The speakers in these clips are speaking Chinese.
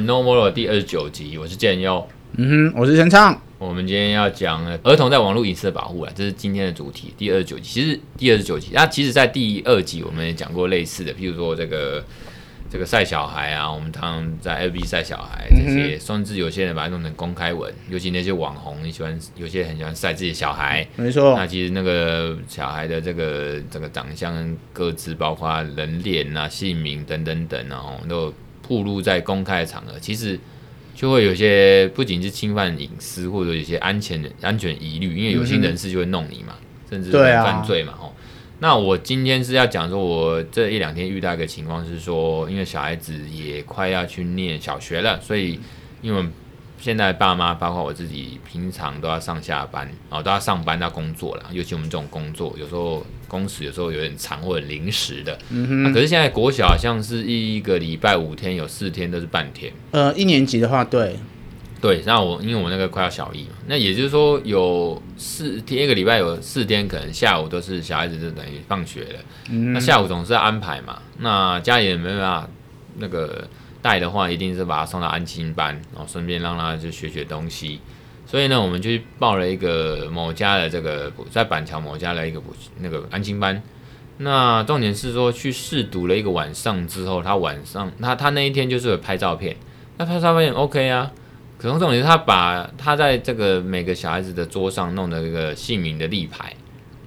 No More 第二十九集，我是建佑，嗯哼，我是陈畅。我们今天要讲儿童在网络隐私的保护啊，这是今天的主题，第二十九集。其实第二十九集，那其实在第二集我们也讲过类似的，譬如说这个这个晒小孩啊，我们常常在 FB 晒小孩这些，嗯、甚至有些人把它弄成公开文，尤其那些网红，你喜欢有些很喜欢晒自己的小孩，没错。那其实那个小孩的这个这个长相、个资，包括人脸啊、姓名等等等，然后都。暴露在公开的场合，其实就会有些不仅是侵犯隐私，或者有些安全的安全疑虑，因为有些人士就会弄你嘛，嗯、甚至会犯罪嘛。哦、啊，那我今天是要讲说，我这一两天遇到一个情况是说，因为小孩子也快要去念小学了，所以因为。现在爸妈包括我自己，平常都要上下班，然后都要上班，要工作了。尤其我们这种工作，有时候工时有时候有点长或者临时的。嗯哼。可是现在国小好像是一个礼拜五天，有四天都是半天。呃，一年级的话，对。对，那我因为我那个快要小一嘛，那也就是说有四天一个礼拜有四天，可能下午都是小孩子就等于放学了。嗯。那下午总是要安排嘛，那家里也没办法那个。带的话，一定是把他送到安亲班，然后顺便让他就学学东西。所以呢，我们就去报了一个某家的这个在板桥某家的一个补那个安亲班。那重点是说去试读了一个晚上之后，他晚上他他那一天就是拍照片，那拍照片 OK 啊。可能重点是他把他在这个每个小孩子的桌上弄的一个姓名的立牌。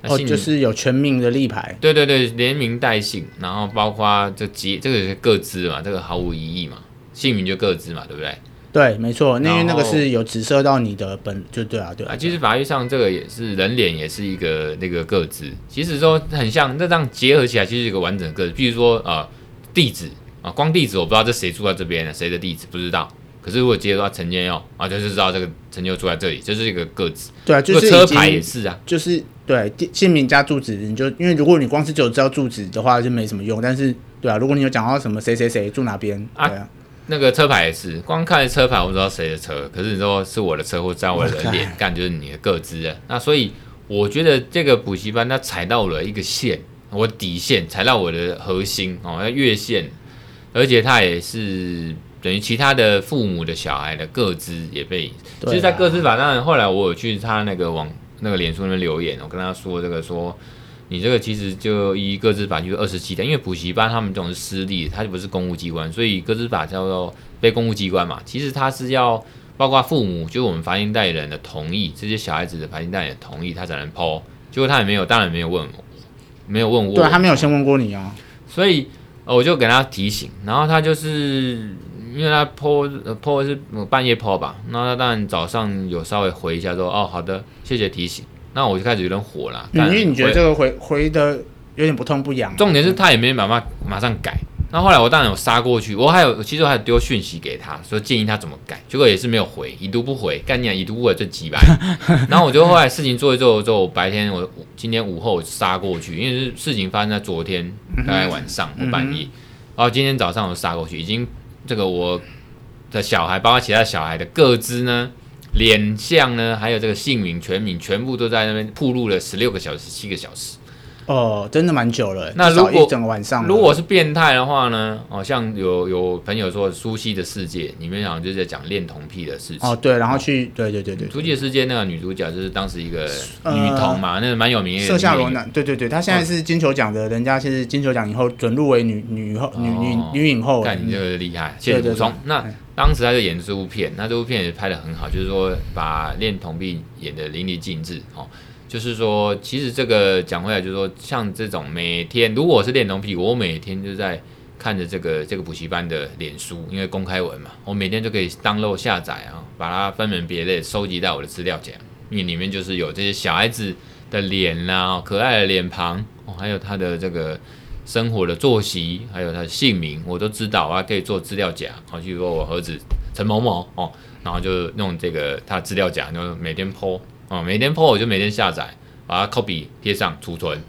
哦，就是有全名的立牌，对对对，连名带姓，然后包括这几这个是个资嘛，这个毫无疑义嘛，姓名就个资嘛，对不对？对，没错，那因为那个是有指涉到你的本，就对啊，对啊。其实法律上这个也是人脸，也是一个那个个资，其实说很像，那这样结合起来其实是一个完整的个资。比如说啊、呃，地址啊，光地址我不知道这谁住在这边的，谁的地址不知道。可是如果结合到陈建佑啊，就是知道这个陈建佑住在这里，就是一个个资。对啊，就是车牌也是啊，就是。对，姓名加住址，你就因为如果你光是只有知道住址的话，就没什么用。但是，对啊，如果你有讲到什么谁谁谁住哪边，啊，对啊，那个车牌也是，光看车牌我不知道谁的车，可是你说是我的车或在我的脸干，就是你的个资啊。那所以我觉得这个补习班它踩到了一个线，我底线踩到我的核心哦，要越线，而且它也是等于其他的父母的小孩的个资也被，其实，在个资法当然后来我有去他那个网。那个脸书那边留言，我跟他说这个说，你这个其实就依个资法就是二十七条，因为补习班他们这种是私立，它就不是公务机关，所以个资法叫做非公务机关嘛。其实他是要包括父母，就是我们法定代理人的同意，这些小孩子的法定代理人同意，他才能 po。结果他也没有，当然没有问我，没有问我，对，他没有先问过你啊。所以我就给他提醒，然后他就是。因为他 po po 是半夜 po 吧，那他当然早上有稍微回一下说哦好的，谢谢提醒。那我就开始有点火了，因为你觉得这个回回的有点不痛不痒。重点是他也没办法马上改。那后来我当然有杀过去，我还有其实我还有丢讯息给他说建议他怎么改，结果也是没有回，已读不回，干你啊已读不回这几百。然后我就后来事情做一做之后，白天我今天午后杀过去，因为是事情发生在昨天大概晚上或半夜，然后今天早上我杀过去已经。这个我的小孩，包括其他小孩的个资呢、脸相呢，还有这个姓名、全名，全部都在那边铺路了十六个小时、七个小时。哦，真的蛮久了。那如果一整个晚上，如果是变态的话呢？哦，像有有朋友说《苏西的世界》里面好像就是在讲恋童癖的事情。哦，对，然后去，哦、对对对对，对，《苏西的世界》那个女主角就是当时一个女童嘛，呃、那个蛮有名的。瑟夏罗南，对对对，她现在是金球奖的，哦、人家其实金球奖以后准入为女女后女女女影后。看你这个厉害，谢谢补充。那当时她就演这部片，那这部片也拍的很好，就是说把恋童癖演的淋漓尽致哦。就是说，其实这个讲回来，就是说，像这种每天，如果我是恋童癖，我每天就在看着这个这个补习班的脸书，因为公开文嘛，我每天就可以 download 下载啊，把它分门别类收集到我的资料夹，因为里面就是有这些小孩子的脸啊，可爱的脸庞哦，还有他的这个生活的作息，还有他的姓名，我都知道，啊可以做资料夹，好，比如说我儿子陈某某哦，然后就弄这个他的资料夹，就每天 po。哦，每天 po 我就每天下载，把它 copy 贴上储存，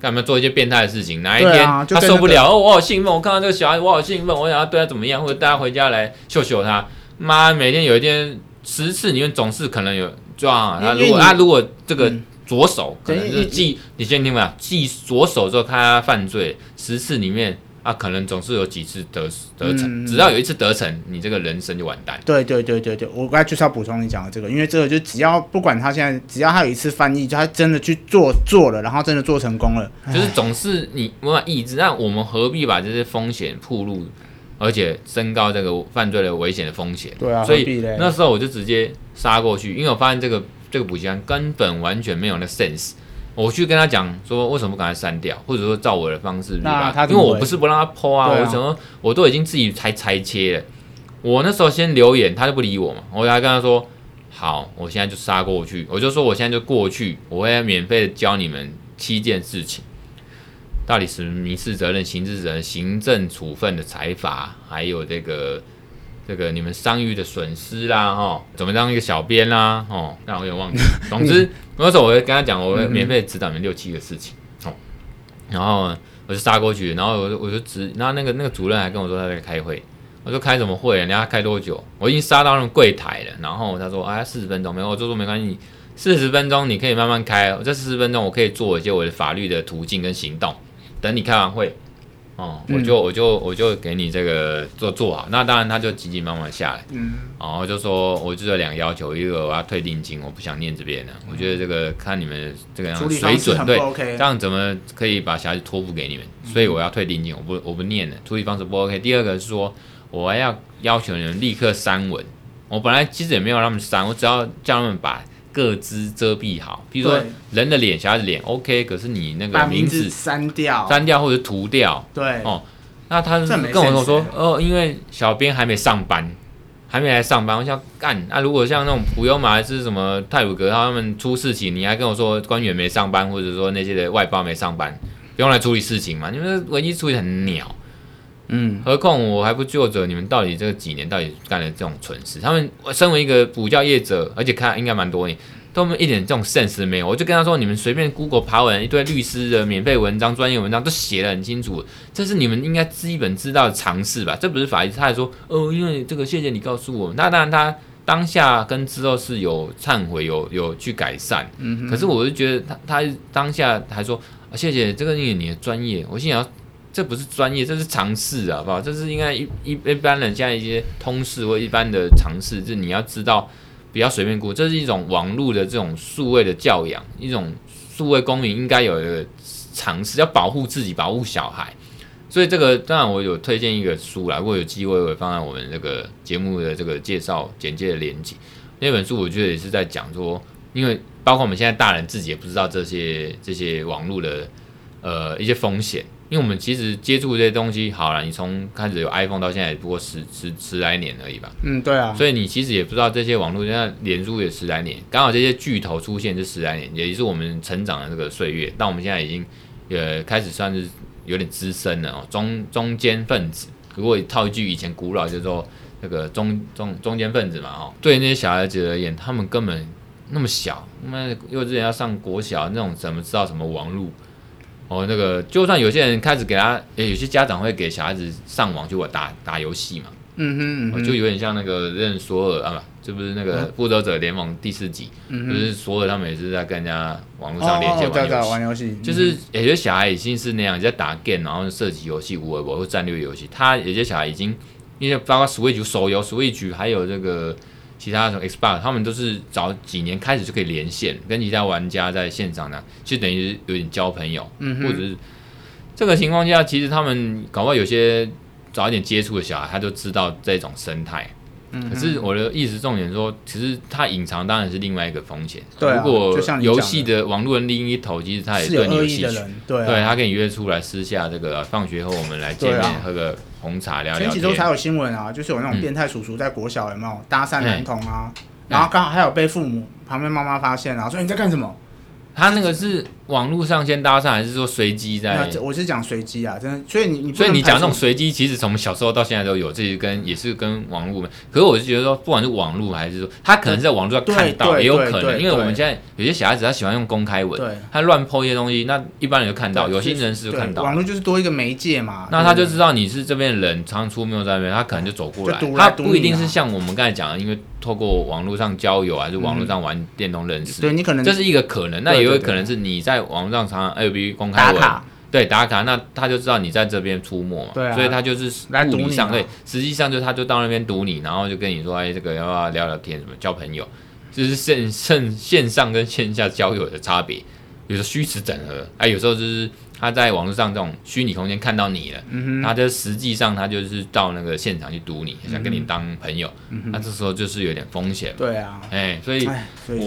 干嘛做一些变态的事情？哪一天他受不了，哦，我好兴奋，我看到这个小孩，我好兴奋，我想要对他怎么样，或者带他回家来秀秀他。妈，每天有一天十次里面总是可能有撞他。如果他如果这个左手、嗯、可能就是记，你先听吧，记左手之后看他犯罪十次里面啊，可能总是有几次得得逞，嗯、只要有一次得逞，你这个人生就完蛋。对对对对对，我刚才就是要补充你讲的这个，因为这个就只要不管他现在，只要他有一次翻译，就他真的去做做了，然后真的做成功了，就是总是你无法抑制，那我们何必把这些风险铺路，而且升高这个犯罪的危险的风险？对啊，所以那时候我就直接杀过去，因为我发现这个这个补习班根本完全没有那 sense。我去跟他讲说，为什么不赶快删掉，或者说照我的方式，因为我不是不让他 po 啊，啊我想说我都已经自己拆裁切了。我那时候先留言，他就不理我嘛，我还跟他说，好，我现在就杀过去，我就说我现在就过去，我会免费的教你们七件事情，到底是民事责任、刑事责任、行政处分的裁罚，还有这个。这个你们商誉的损失啦，哈，怎么当一个小编啦，哦，那我有点忘记。总之，那时候我会跟他讲，我会免费指导你们六七个事情，哦，然后我就杀过去，然后我就我就指，然后那个那个主任还跟我说他在开会，我说开什么会？人家开多久？我已经杀到那个柜台了，然后他说哎，四十分钟没有，我就说没关系，四十分钟你可以慢慢开，这四十分钟我可以做一些我的法律的途径跟行动，等你开完会。哦，我就我就我就给你这个做做好，那当然他就急急忙忙下来，嗯，然后就说我就有两个要求，一个我要退定金，我不想念这边的，嗯、我觉得这个看你们这个样子水准对，这样怎么可以把小孩子托付给你们？所以我要退定金，我不我不念了，处理方式不 OK。第二个是说我要要求你们立刻删文，我本来其实也没有让他们删，我只要叫他们把。各自遮蔽好，比如说人的脸、小孩子脸，OK，可是你那个名字删掉、删掉或者涂掉，对哦。那他是跟我说，哦，因为小编还没上班，还没来上班，我想干。那、啊、如果像那种普悠玛还是什么太鲁阁他们出事情，你还跟我说官员没上班，或者说那些的外包没上班，不用来处理事情嘛？你们危机处理很鸟。嗯，何况我还不就责你们到底这几年到底干了这种蠢事。他们身为一个补教业者，而且看应该蛮多年，都没一点这种 sense 没有。我就跟他说，你们随便 Google 爬文，一堆律师的免费文章、专业文章都写的很清楚，这是你们应该基本知道的常识吧？这不是法律。他还说，哦，因为这个，谢谢你告诉我。那当然，他当下跟之后是有忏悔，有有去改善。嗯哼。可是我就觉得他他当下还说，谢谢这个你你的专业。我心想。这不是专业，这是常识啊，好不好？这是应该一一一般人现在一些通识或一般的常识，就是你要知道，不要随便过。这是一种网络的这种数位的教养，一种数位公民应该有一个常识，要保护自己，保护小孩。所以这个当然我有推荐一个书啦，如果有机会我会放在我们这个节目的这个介绍简介的连接。那本书我觉得也是在讲说，因为包括我们现在大人自己也不知道这些这些网络的呃一些风险。因为我们其实接触这些东西，好了，你从开始有 iPhone 到现在也不过十十十来年而已吧。嗯，对啊。所以你其实也不知道这些网络，现在脸书也十来年，刚好这些巨头出现这十来年，也是我们成长的这个岁月。但我们现在已经呃开始算是有点资深了哦，中中间分子。如果套一句以前古老叫做那个中中中间分子嘛哦，对那些小孩子而言，他们根本那么小，那幼稚园要上国小那种，怎么知道什么网络？哦，那个就算有些人开始给他，有些家长会给小孩子上网就打打游戏嘛，嗯哼，嗯哼，就有点像那个任索尔啊，不，这不是那个复仇者联盟第四集，嗯、就是索尔他们也是在跟人家网络上连线玩游戏，嗯、就是有些小孩已经是那样在打 game，然后射击游戏、五维博或战略游戏，他有些小孩已经因为包括 Switch 手游 Switch 还有这个。其他什么 Xbox，他们都是早几年开始就可以连线，跟其他玩家在线上呢，就等于有点交朋友，嗯、或者是这个情况下，其实他们搞不好有些早一点接触的小孩，他就知道这种生态。嗯、可是我的意思重点说，其实它隐藏当然是另外一个风险。对、啊，如果游戏的网络的另一头，其实他也对你有兴趣，对、啊，对他跟你约出来私下这个放学后我们来见面喝个红茶聊聊。前几周才有新闻啊，就是有那种变态叔叔在国小有没有搭讪男童啊，嗯、然后刚好还有被父母旁边妈妈发现啊，说你在干什么？他那个是网络上先搭讪，还是说随机在？我是讲随机啊，真的。所以你，你所以你讲这种随机，其实从小时候到现在都有，这些跟也是跟网络。可是我是觉得说，不管是网络还是说，他可能是在网络上看到，也有可能，因为我们现在有些小孩子他喜欢用公开文，他乱 po 一些东西，那一般人就看到，有心人士就看到。网络就是多一个媒介嘛，那他就知道你是这边的人，常出没在那边，他可能就走过来。他不一定是像我们刚才讲的，因为。透过网络上交友，还是网络上玩电动认识？对，你可能这是一个可能，那也有可能是你在网上常常 L B 公开文，对打卡，那他就知道你在这边出没嘛，对啊，所以他就是来堵你上，对，实际上就他就到那边堵你，然后就跟你说，哎，这个要不要聊聊天，什么交朋友，就是线线线上跟线下交友的差别，有时候虚实整合，哎，有时候就是。他在网络上这种虚拟空间看到你了，嗯、他就实际上他就是到那个现场去堵你，嗯、想跟你当朋友，那、嗯、这时候就是有点风险。对啊，哎，所以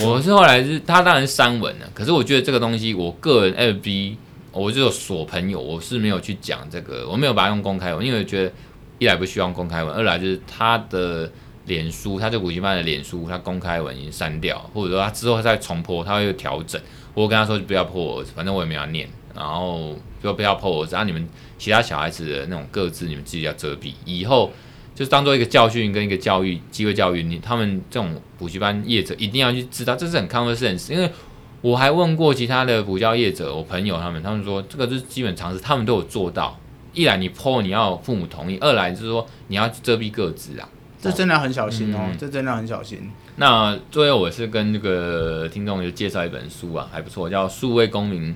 我是后来是他当然是删文了，可是我觉得这个东西，我个人 FB 我就有锁朋友，我是没有去讲这个，我没有把它用公开文，因为我觉得一来不需要公开文，二来就是他的脸书，他这补习班的脸书，他公开文已经删掉，或者说他之后再重播，他会有调整。我跟他说就不要破我，反正我也没有要念。然后就不要 po 我，只要你们其他小孩子的那种各自，你们自己要遮蔽。以后就是当做一个教训跟一个教育机会教育你，他们这种补习班业者一定要去知道，这是很 common sense。因为我还问过其他的补教业者，我朋友他们，他们说这个是基本常识，他们都有做到。一来你 po 你要父母同意，二来就是说你要遮蔽个资啊，这真的很小心哦，嗯、这真的很小心。那最后我是跟这个听众就介绍一本书啊，还不错，叫《数位公民》。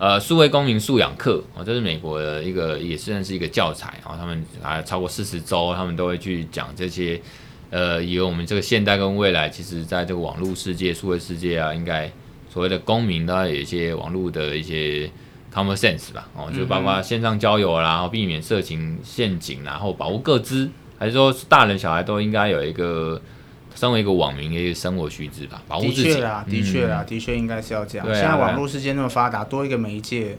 呃，数位公民素养课哦，这是美国的一个，也算是一个教材啊。他们啊，超过四十周，他们都会去讲这些。呃，以我们这个现代跟未来，其实在这个网络世界、数位世界啊，应该所谓的公民都要有一些网络的一些 common sense 吧。哦，就包括线上交友啦，然后避免色情陷阱，然后保护各资，还是说大人小孩都应该有一个。身为一个网民的一个生活须知吧，保护自己。的确啦，的确啦，嗯、的确应该是要这样。现在网络世界那么发达，多一个媒介。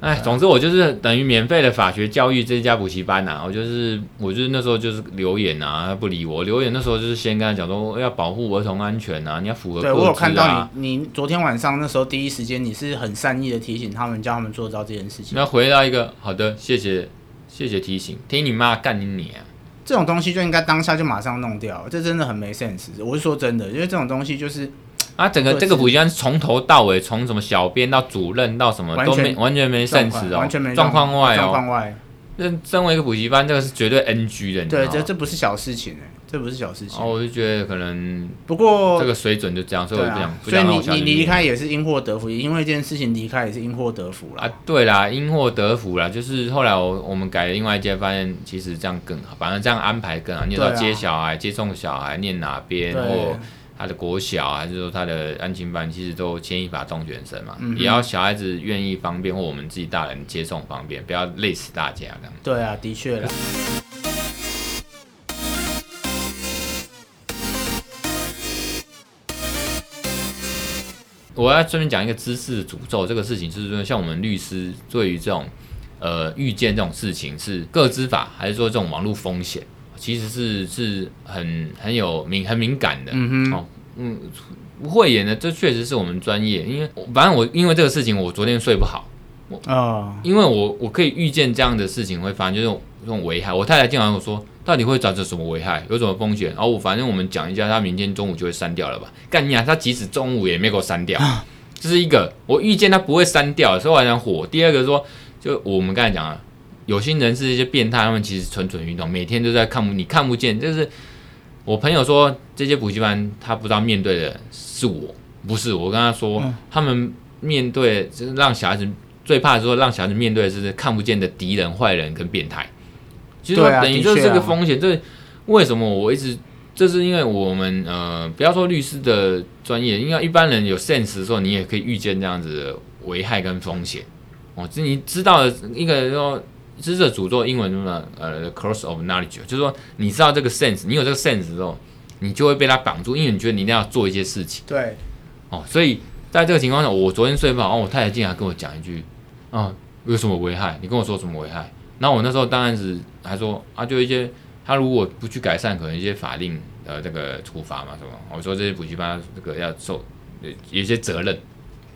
哎，总之我就是等于免费的法学教育这家补习班呐、啊，我就是我就是那时候就是留言啊，他不理我。留言那时候就是先跟他讲说要保护儿童安全啊，你要符合、啊。对我有看到你，你昨天晚上那时候第一时间你是很善意的提醒他们，叫他们做到这件事情。那回到一个好的，谢谢谢谢提醒，听你妈干你你啊！这种东西就应该当下就马上弄掉，这真的很没 sense。我是说真的，因为这种东西就是啊，整个这个补习班从头到尾，从什么小编到主任到什么都没完全没 sense 哦，完全没状况外哦，状况外。那身为一个补习班，这个是绝对 NG 的，对，这这不是小事情哎。这不是小事情，哦，我就觉得可能不过这个水准就这样，所以我就不想。所以你你离开也是因祸得福，因为这件事情离开也是因祸得福啦。啊，对啦，因祸得福啦，就是后来我我们改了另外一间，发现其实这样更好，反正这样安排更好。你要接小孩、接送小孩，念哪边或他的国小，还是说他的安亲班，其实都牵一发动全身嘛。也要小孩子愿意方便，或我们自己大人接送方便，不要累死大家这样。对啊，的确啦。我要顺便讲一个知识诅咒这个事情，就是说，像我们律师对于这种呃遇见这种事情，是个知法还是说这种网络风险，其实是是很很有敏很敏感的。嗯哼，哦，嗯，不会演的，这确实是我们专业，因为反正我因为这个事情，我昨天睡不好。啊，哦、因为我我可以预见这样的事情会发生，就是这种危害。我太太经常跟我说，到底会造成什么危害，有什么风险？然后我反正我们讲一下，他明天中午就会删掉了吧？干你啊！他即使中午也没给我删掉，这是一个我预见他不会删掉，所以我还想火。第二个说，就我们刚才讲了，有心人是一些变态，他们其实蠢蠢欲动，每天都在看，你看不见。就是我朋友说，这些补习班他不知道面对的是我，不是我跟他说，他们面对就是让小孩子。最怕的是说让小孩子面对的是看不见的敌人、坏人跟变态，其实等于就是这个风险。这为什么我一直？这是因为我们呃，不要说律师的专业，因为一般人有 sense 的时候，你也可以预见这样子的危害跟风险。哦，这你知道的一个说知识的诅咒，英文中的呃，cross of knowledge，就是说你知道这个 sense，你有这个 sense 之后，你就会被他绑住，因为你觉得你一定要做一些事情。对，哦，所以在这个情况下，我昨天睡不好，哦，我太太竟然跟我讲一句。啊，有什么危害？你跟我说什么危害？那我那时候当然是还说啊，就一些他如果不去改善，可能一些法令呃这个处罚嘛什么。我说这些补习班这个要受有一些责任。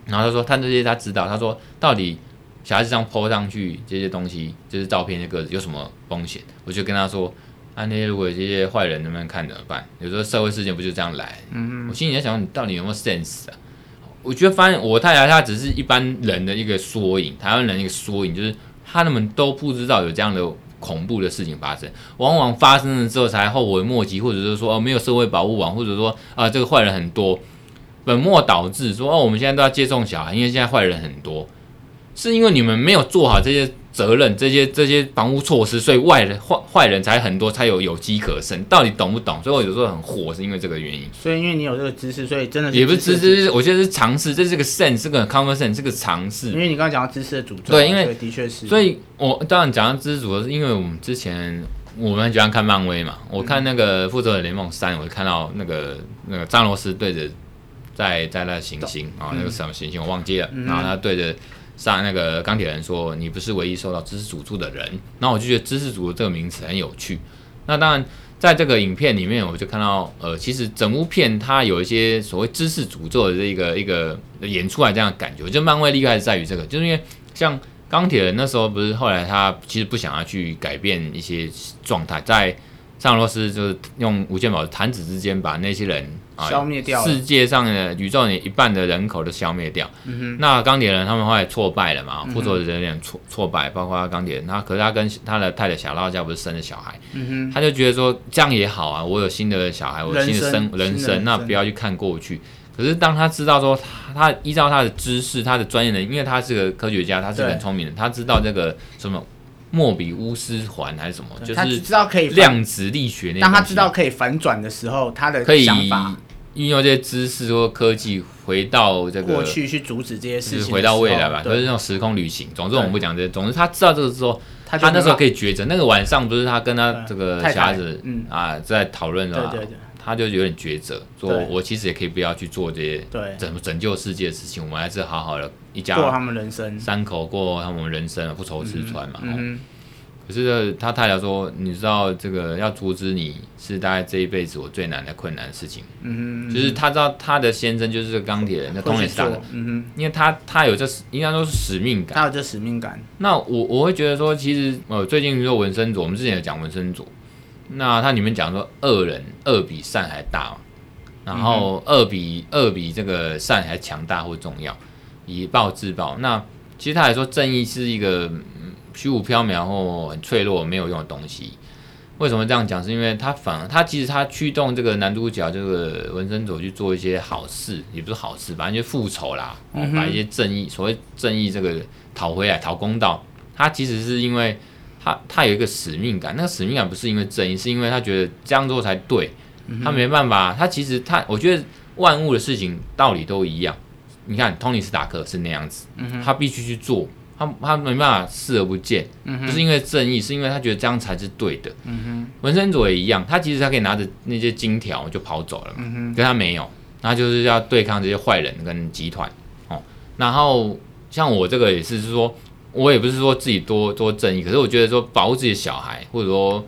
然后他说他这些他知道，他说到底小孩子这样 po 上去这些东西，就是照片那个有什么风险？我就跟他说啊，那些如果有这些坏人能不能看怎么办？有时候社会事件不就这样来？嗯嗯。我心里在想，你到底有没有 sense 啊？我觉得发现我太太她只是一般人的一个缩影，台湾人一个缩影，就是他们都不知道有这样的恐怖的事情发生，往往发生了之后才后悔莫及，或者是说哦没有社会保护网，或者说啊这个坏人很多，本末倒置，说哦我们现在都要接送小孩，因为现在坏人很多，是因为你们没有做好这些责任，这些这些防护措施，所以外人坏坏人才很多，才有有机可乘。到底懂不懂？所以我有时候很火，是因为这个原因。所以因为你有这个知识，所以真的是也不是知识，我觉得是尝试，这是个 sense，这个 common sense，这个尝试。因为你刚刚讲到知识的诅咒，对，因为的确是。所以我当然讲到知识诅咒，是因为我们之前我们很喜欢看漫威嘛，我看那个复仇者联盟三，我就看到那个那个张罗斯对着在在那行星啊，那个什么行星我忘记了，然后他对着。上那个钢铁人说：“你不是唯一受到知识诅咒的人。”然后我就觉得“知识诅咒”这个名词很有趣。那当然，在这个影片里面，我就看到，呃，其实整部片它有一些所谓知识诅咒的这个一个演出来这样的感觉。就漫威厉害是在于这个，就是因为像钢铁人那时候不是后来他其实不想要去改变一些状态，在上罗斯就是用无限宝弹指之间把那些人。消灭掉世界上的宇宙里一半的人口都消灭掉。嗯哼，那钢铁人他们后来挫败了嘛？复仇者有点挫挫败，包括钢铁人，他可是他跟他的太太小辣椒不是生了小孩，嗯哼，他就觉得说这样也好啊，我有新的小孩，我新的生人生，那不要去看过去。可是当他知道说他，他依照他的知识，他的专业的，因为他是个科学家，他是很聪明的，他知道这个什么莫比乌斯环还是什么，就是知道可以量子力学那。当他知道可以反转的时候，他的想法。运用这些知识或科技回到这个过去去阻止这些事情，回到未来吧，就是那种时空旅行。总之我们不讲这些，总之他知道这个之后，他那时候可以抉择。那个晚上不是他跟他这个小孩子啊在讨论的嘛，他就有点抉择，说我其实也可以不要去做这些拯拯救世界的事情，我们还是好好的一家过他们人生，三口过他们人生，不愁吃穿嘛。可是他太太说：“你知道这个要阻止你是大概这一辈子我最难的困难的事情。嗯哼，就是他知道他的先生就是这个钢铁人，那东尼斯塔克。嗯哼，因为他他有这应该说是使命感，他有这使命感。那我我会觉得说，其实呃最近说纹身组，我们之前有讲纹身组，那他里面讲说恶人恶比善还大嘛，然后恶比恶比这个善还强大或重要，以暴制暴。那其实他来说正义是一个。”虚无缥缈或很脆弱、没有用的东西，为什么这样讲？是因为他反而他其实他驱动这个男主角这个纹身组去做一些好事，也不是好事，反正就复仇啦，嗯、把一些正义所谓正义这个讨回来、讨公道。他其实是因为他他有一个使命感，那个使命感不是因为正义，是因为他觉得这样做才对。他没办法，他其实他我觉得万物的事情道理都一样。你看托尼斯塔克是那样子，他必须去做。他他没办法视而不见，嗯、哼不是因为正义，是因为他觉得这样才是对的。嗯哼，纹身组也一样，他其实他可以拿着那些金条就跑走了嘛，嗯、哼可是他没有，他就是要对抗这些坏人跟集团哦。然后像我这个也是，是说我也不是说自己多多正义，可是我觉得说保护自己的小孩，或者说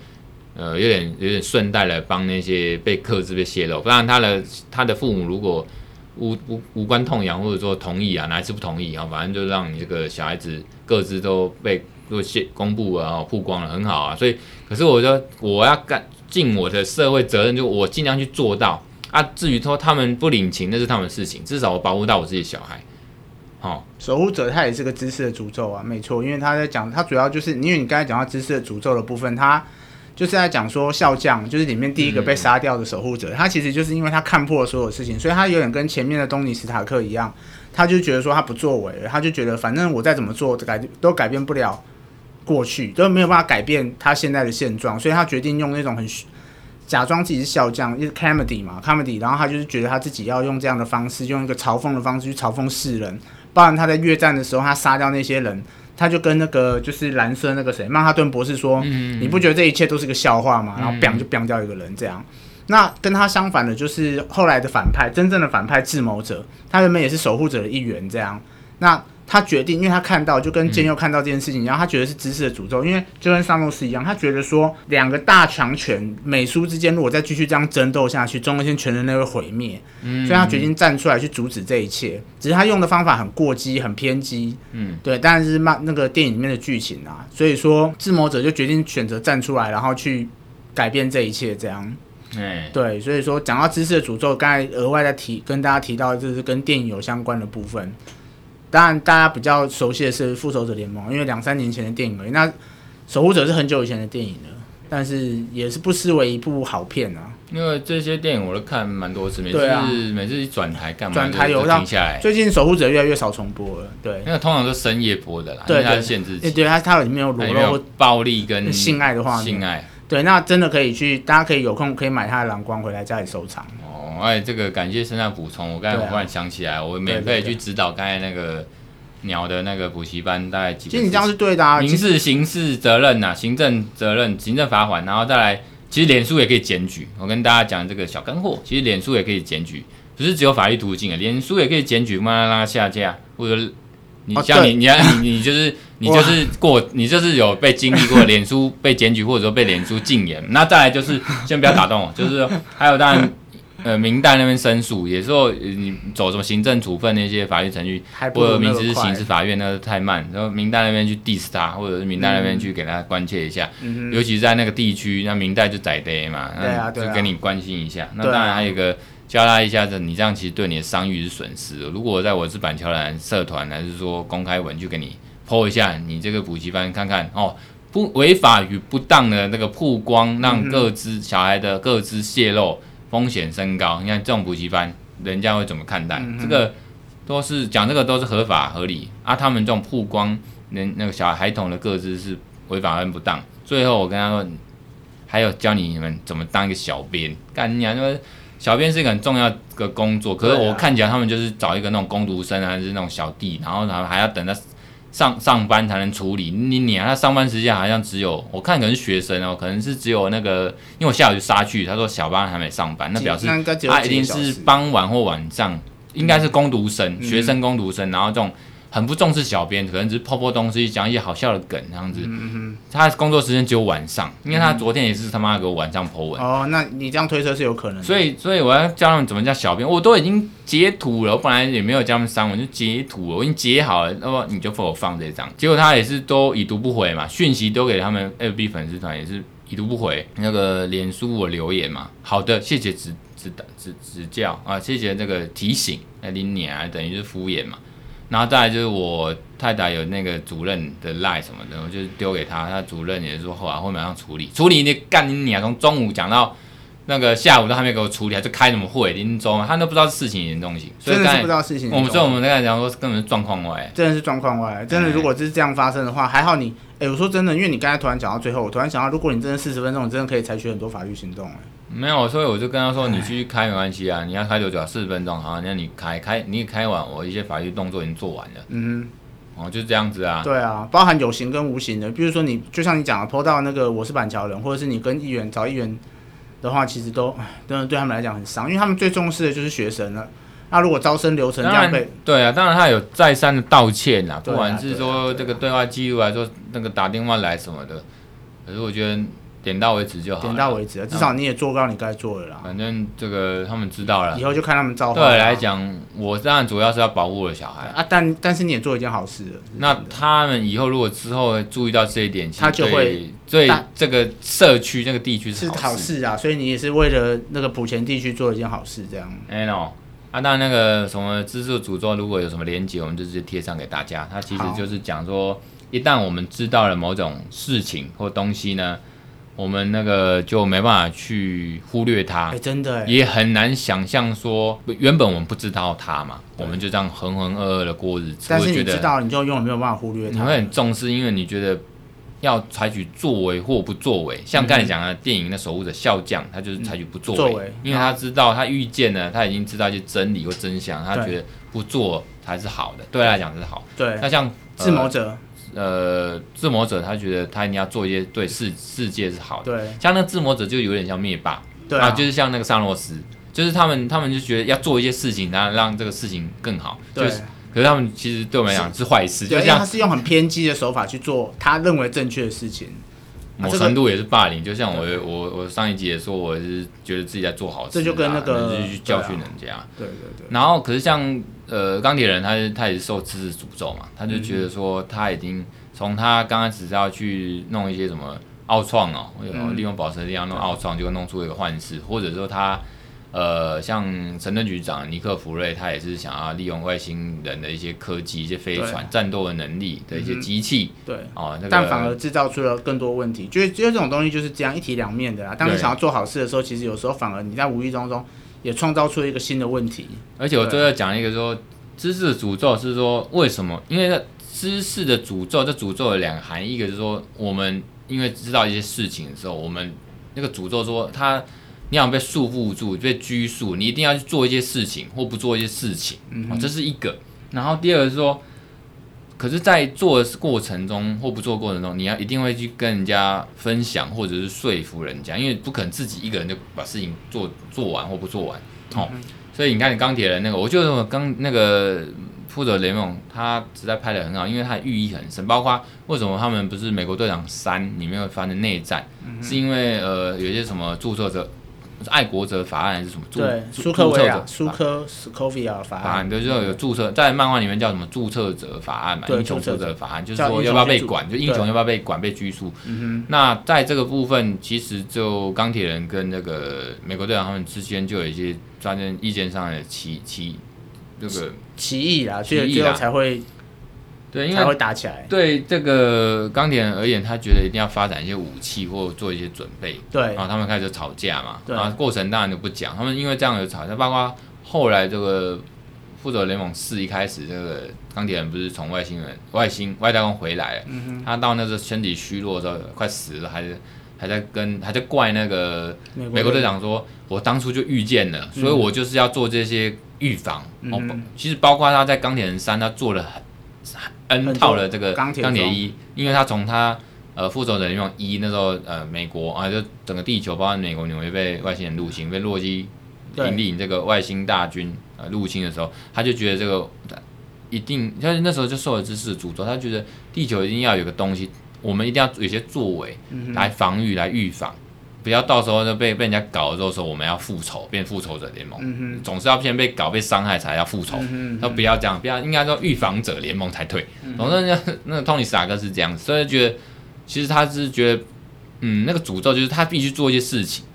呃有点有点顺带来帮那些被克制被泄露，不然他的他的父母如果。无无无关痛痒，或者说同意啊，哪一次不同意啊？反正就让你这个小孩子各自都被都泄公布啊，曝光了，很好啊。所以，可是我说我要干尽我的社会责任，就我尽量去做到啊。至于说他们不领情，那是他们的事情，至少我保护到我自己小孩。哦，守护者他也是个知识的诅咒啊，没错，因为他在讲，他主要就是因为你刚才讲到知识的诅咒的部分，他。就是在讲说，笑匠就是里面第一个被杀掉的守护者，他其实就是因为他看破了所有事情，所以他有点跟前面的东尼史塔克一样，他就觉得说他不作为，他就觉得反正我再怎么做改都改变不了过去，都没有办法改变他现在的现状，所以他决定用那种很假装自己是笑匠，就是 comedy 嘛 comedy，然后他就是觉得他自己要用这样的方式，用一个嘲讽的方式去嘲讽世人，包含他在越战的时候，他杀掉那些人。他就跟那个就是蓝色那个谁曼哈顿博士说：“嗯、你不觉得这一切都是个笑话吗？”然后 biang 就 biang 掉一个人这样。那跟他相反的，就是后来的反派，真正的反派智谋者，他原本也是守护者的一员这样。那他决定，因为他看到，就跟剑佑看到这件事情，然后他觉得是知识的诅咒，因为就跟萨诺斯一样，他觉得说两个大强权美苏之间，如果再继续这样争斗下去，终有一天全人类会毁灭。嗯，所以他决定站出来去阻止这一切。只是他用的方法很过激、很偏激。嗯，对，但是漫那个电影里面的剧情啊，所以说智谋者就决定选择站出来，然后去改变这一切，这样。哎，对，所以说讲到知识的诅咒，刚才额外再提跟大家提到，就是跟电影有相关的部分。当然，大家比较熟悉的是《复仇者联盟》，因为两三年前的电影而已。那《守护者》是很久以前的电影了，但是也是不失为一部好片啊。因为这些电影我都看蛮多次，每次、啊、每次一转台干嘛？转台有停下来。最近守护者越来越少重播了，对，因为通常都深夜播的啦，对，它是限制级，对，它它里面有裸露、暴力跟性爱的话，性爱。对，那真的可以去，大家可以有空可以买他的蓝光回来家里收藏。哦，哎，这个感谢身上补充，我刚才忽然想起来，啊、我免费去指导刚才那个鸟的那个补习班，大概几。其实你这样是对的啊，民事、刑事责任呐、啊，行政责任、行政罚款，然后再来，其实脸书也可以检举。我跟大家讲这个小干货，其实脸书也可以检举，不是只有法律途径啊，脸书也可以检举，慢慢让它下架，或者。你像你，你看你，你就是你就是过，你就是有被经历过脸书被检举，或者说被脸书禁言。那再来就是，先不要打断我，就是还有当然，呃，明代那边申诉，也是说你走什么行政处分那些法律程序，或者民事刑事法院那个太慢，然后明代那边去 diss 他，或者是明代那边去给他关切一下，嗯、尤其是在那个地区，那明代就宰爹嘛，那就跟你关心一下。那当然还有一个。教他一下子，你这样其实对你的商誉是损失的。如果在我是板桥兰社团，还是说公开文，去给你 po 一下，你这个补习班看看哦，不违法与不当的那个曝光，让各自小孩的各自泄露风险升高。你看这种补习班，人家会怎么看待？这个都是讲这个都是合法合理啊。他们这种曝光人那个小孩孩童的各自是违法跟不当。最后我跟他说，还有教你们怎么当一个小编，干你啊那个。小编是一个很重要的工作，可是我看起来他们就是找一个那种工读生啊，还是那种小弟，然后他还要等他上上班才能处理。你你啊，他上班时间好像只有我看可能是学生哦，可能是只有那个，因为我下午就杀去，他说小班还没上班，那表示他一定是傍晚或晚上，应该是工读生、嗯、学生工读生，然后这种。很不重视小编，可能只是抛抛东西，讲一些好笑的梗这样子。嗯哼，他工作时间只有晚上，因为他昨天也是他妈给我晚上 po 文。哦，那你这样推测是有可能的。所以，所以我要教他们怎么叫小编，我都已经截图了。我本来也没有教他们删文，就截图了，我已经截好了。那么你就给我放这张。结果他也是都已读不回嘛，讯息都给他们 FB 粉丝团也是已读不回。那个脸书我留言嘛，好的，谢谢指指导指指教啊，谢谢这个提醒。那你娘啊，等于是敷衍嘛。然后再来就是我太太有那个主任的赖什么的，我就丢给他，他主任也是说后来会马上处理，处理你干你啊，从中午讲到那个下午都还没给我处理，还是开什么会，林中他都不知道事情严重性，所以真的是不知道事情。我们所以我们刚才讲说根本是状况外，真的是状况外，真的如果是这样发生的话，还好你，哎，我说真的，因为你刚才突然讲到最后，我突然想到，如果你真的四十分钟，你真的可以采取很多法律行动，哎。没有，所以我就跟他说：“你继续开没关系啊，你要开多久啊？四十分钟，好，那你开开，你开完，我一些法律动作已经做完了。”嗯哼，哦，就是这样子啊。对啊，包含有形跟无形的，比如说你就像你讲的，PO 到那个我是板桥人，或者是你跟议员找议员的话，其实都真的对他们来讲很伤，因为他们最重视的就是学生了。那如果招生流程这样被对啊，当然他有再三的道歉啦，不管是说这个对话记录来说，那个打电话来什么的，可是我觉得。点到为止就好，点到为止，至少你也做到你该做的啦。反正这个他们知道了，以后就看他们造化。对来讲，我当然主要是要保护我的小孩啊，但但是你也做一件好事。那他们以后如果之后注意到这一点，他就会对这个社区、这个地区是好事啊。所以你也是为了那个埔前地区做一件好事，这样。哎喏，啊，当然那个什么资助诅咒，如果有什么连接，我们就直接贴上给大家。他其实就是讲说，一旦我们知道了某种事情或东西呢。我们那个就没办法去忽略它，欸、真的也很难想象说，原本我们不知道它嘛，我们就这样浑浑噩噩的过日子。但是你知道，你就永远没有办法忽略它。你会很重视，因为你觉得要采取作为或不作为。像刚才讲的电影的守护者笑匠，他就是采取不作为，因为他知道他预见了，他已经知道一些真理或真相，他觉得不做才是好的，对他来讲是好。对，那像自谋者。呃呃，自魔者他觉得他一定要做一些对世世界是好的，对，像那个自魔者就有点像灭霸，对啊，啊，就是像那个萨洛斯，就是他们他们就觉得要做一些事情，然后让这个事情更好，对，就是，可是他们其实对我们来讲是。坏事，就像他是用很偏激的手法去做他认为正确的事情。某程度也是霸凌，就像我我我上一集也说，我是觉得自己在做好事，这就跟那个就去教训人家。对对对。然后，可是像呃钢铁人，他他也是受知识诅咒嘛，他就觉得说他已经从他刚开始要去弄一些什么奥创哦，利用宝石力量弄奥创，就弄出一个幻视，或者说他呃，像神盾局长尼克弗瑞，他也是想要利用外星人的一些科技、一些飞船、战斗的能力的一些机器，对，哦，那个、但反而制造出了更多问题。就是，就这种东西就是这样一体两面的啦。当你想要做好事的时候，其实有时候反而你在无意当中也创造出了一个新的问题。而且我最后讲一个说，知识的诅咒是说为什么？因为知识的诅咒，这诅咒有两个含义，一个是说我们因为知道一些事情的时候，我们那个诅咒说他。你想被束缚住，被拘束，你一定要去做一些事情，或不做一些事情，嗯、这是一个。然后第二个是说，可是，在做的过程中或不做过程中，你要一定会去跟人家分享，或者是说服人家，因为不可能自己一个人就把事情做做完或不做完。哦，嗯、所以你看，你钢铁人那个，我觉得刚那个。复仇者联盟，他实在拍的很好，因为它寓意很深。包括为什么他们不是美国队长三里面会发生内战，嗯、是因为呃有些什么注册者，爱国者法案还是什么？对，苏科维亚，苏科斯科维亚法案，对，就有注册，在漫画里面叫什么注册者法案嘛？英雄注册者法案，就是说要不要被管，就英雄要不要被管被拘束。那在这个部分，其实就钢铁人跟那个美国队长他们之间就有一些专人意见上的歧歧。这个歧义啊，所以最后才会对，因为才会打起来。对这个钢铁人而言，他觉得一定要发展一些武器或做一些准备。对，然后他们开始吵架嘛。对，然后过程当然就不讲。他们因为这样有吵架，包括后来这个复仇者联盟四一开始，这个钢铁人不是从外星人、外星外太空回来，他到那个身体虚弱的时候，快死了，还是还在跟还在怪那个美国队长说：“我当初就预见了，嗯、所以我就是要做这些。”预防哦，嗯、其实包括他在钢铁人三，他做了很 N 套的这个钢铁一，因为他从他呃复仇者联盟一那时候呃美国啊就整个地球包括美国纽约被外星人入侵，被洛基引领这个外星大军呃入侵的时候，他就觉得这个一定，他那时候就受了知识的诅咒，他觉得地球一定要有个东西，我们一定要有些作为来防御、来预防。不要到时候就被被人家搞了之后说我们要复仇，变复仇者联盟，嗯、总是要先被搞被伤害才要复仇，嗯、不要这样，不要应该说预防者联盟才对。总之那那个 Tony 史塔克是这样子，所以觉得其实他是觉得，嗯，那个诅咒就是他必须做一些事情，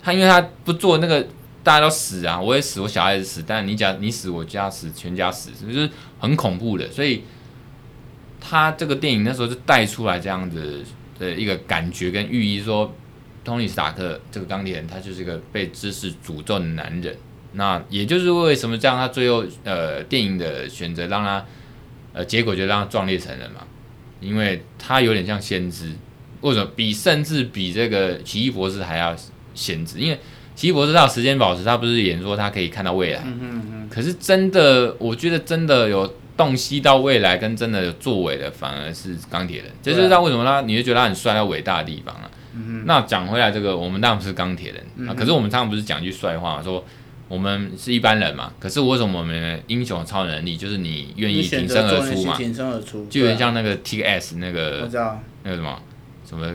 他因为他不做那个大家都死啊，我也死，我小孩子死，但你讲你死我家死，全家死，就是很恐怖的，所以他这个电影那时候就带出来这样子的一个感觉跟寓意说。托尼·斯塔克这个钢铁人，他就是一个被知识诅咒的男人。那也就是为什么这样，他最后呃电影的选择让他呃结果就让他壮烈成人嘛，因为他有点像先知，为什么比甚至比这个奇异博士还要先知？因为奇异博士他有时间宝石，他不是演说他可以看到未来，嗯嗯嗯。可是真的，我觉得真的有洞悉到未来跟真的有作为的，反而是钢铁人。这就是他为什么他你就觉得他很帅、他伟大的地方啊。嗯、那讲回来，这个我们当然不是钢铁人、嗯、啊，可是我们常常不是讲一句帅话，说我们是一般人嘛。可是为什么我们英雄超能力就是你愿意挺身而出嘛？挺身而出，就有点像那个 TS 那个，我知道那个什么什么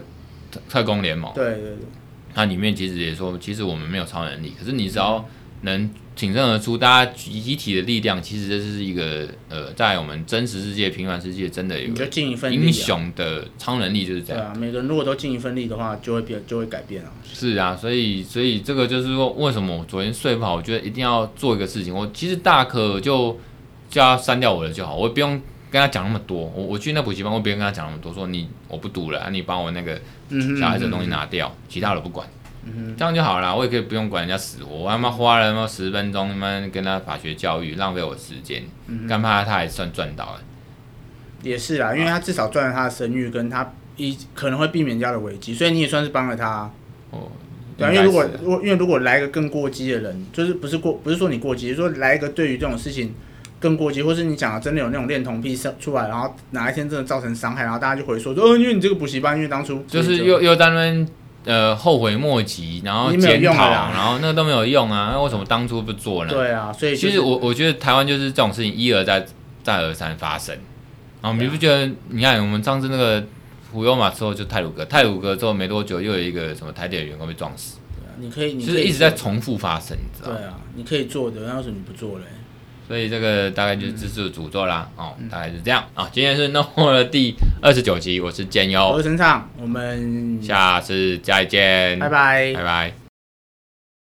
特特工联盟。对对对，它里面其实也说，其实我们没有超能力，可是你只要能。挺身而出，大家集体的力量，其实这是一个呃，在我们真实世界、平凡世界，真的有英雄的超能力，就是这样。对啊，每个人如果都尽一份力的话，就会变，就会改变啊。是啊，所以，所以这个就是说，为什么我昨天睡不好？我觉得一定要做一个事情。我其实大可就叫他删掉我的就好，我不用跟他讲那么多。我我去那补习班，我不用跟他讲那么多，说你我不读了，你把我那个小孩子的东西拿掉，嗯哼嗯，其他的不管。这样就好了，我也可以不用管人家死活，我他妈花了他妈十分钟他妈跟他法学教育，浪费我时间，干嘛他还算赚到了？也是啦，因为他至少赚了他的声誉，跟他一可能会避免人家的危机，所以你也算是帮了他。哦，对，因为如果如果因为如果来一个更过激的人，就是不是过不是说你过激，就是说来一个对于这种事情更过激，或是你讲的真的有那种恋童癖出来，然后哪一天真的造成伤害，然后大家就回说说，哦，因为你这个补习班，因为当初就是又又在那边。呃，后悔莫及，然后检讨，然后那个都没有用啊，那为什么当初不做呢？对啊，所以、就是、其实我我觉得台湾就是这种事情一而再再而三发生，然后你不觉得？你看我们上次那个普悠玛之后就泰鲁阁，泰鲁阁之后没多久又有一个什么台铁的员工被撞死，对啊，你可以，就是一直在重复发生，你知道？对啊，你可以做的，那为什么你不做嘞？所以这个大概就是知识的诅咒啦，嗯、哦，大概是这样啊、哦。今天是 NOHO 的第二十九集，我是建优，我是陈畅，我们下次再见，拜拜，拜拜。